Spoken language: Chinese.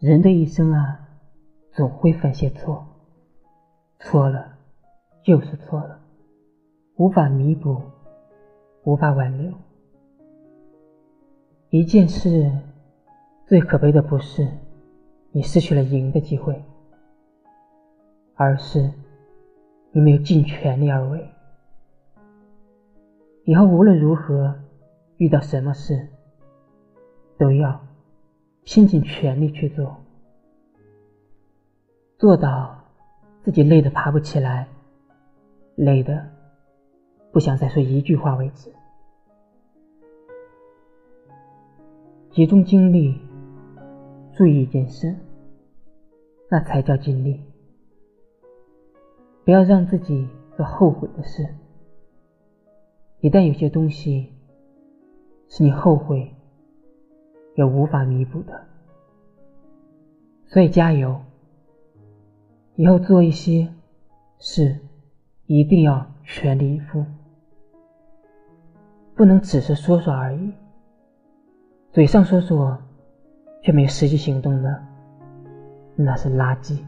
人的一生啊，总会犯些错，错了就是错了，无法弥补，无法挽留。一件事最可悲的不是你失去了赢的机会，而是你没有尽全力而为。以后无论如何，遇到什么事，都要拼尽全力去做，做到自己累得爬不起来，累得不想再说一句话为止。集中精力，注意一件事，那才叫尽力。不要让自己做后悔的事。一旦有些东西是你后悔也无法弥补的，所以加油！以后做一些事一定要全力以赴，不能只是说说而已。嘴上说说却没有实际行动的，那是垃圾。